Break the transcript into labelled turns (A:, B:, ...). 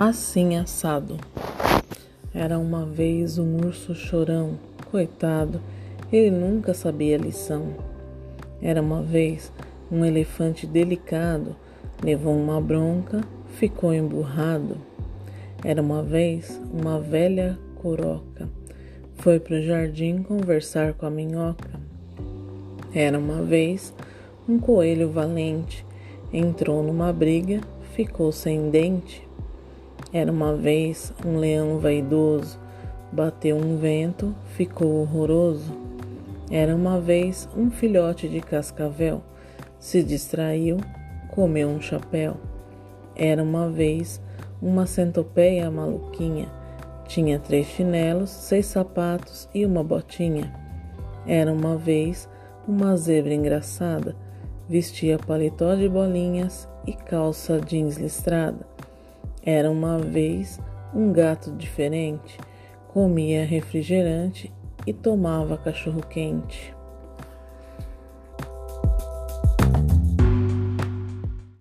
A: assim assado. Era uma vez um urso chorão, coitado, ele nunca sabia lição. Era uma vez um elefante delicado, levou uma bronca, ficou emburrado. Era uma vez uma velha coroca, foi pro jardim conversar com a minhoca. Era uma vez um coelho valente, entrou numa briga, ficou sem dente. Era uma vez um leão vaidoso, bateu um vento, ficou horroroso. Era uma vez um filhote de cascavel, se distraiu, comeu um chapéu. Era uma vez uma centopeia maluquinha, tinha três chinelos, seis sapatos e uma botinha. Era uma vez uma zebra engraçada, vestia paletó de bolinhas e calça jeans listrada. Era uma vez um gato diferente, comia refrigerante e tomava cachorro quente.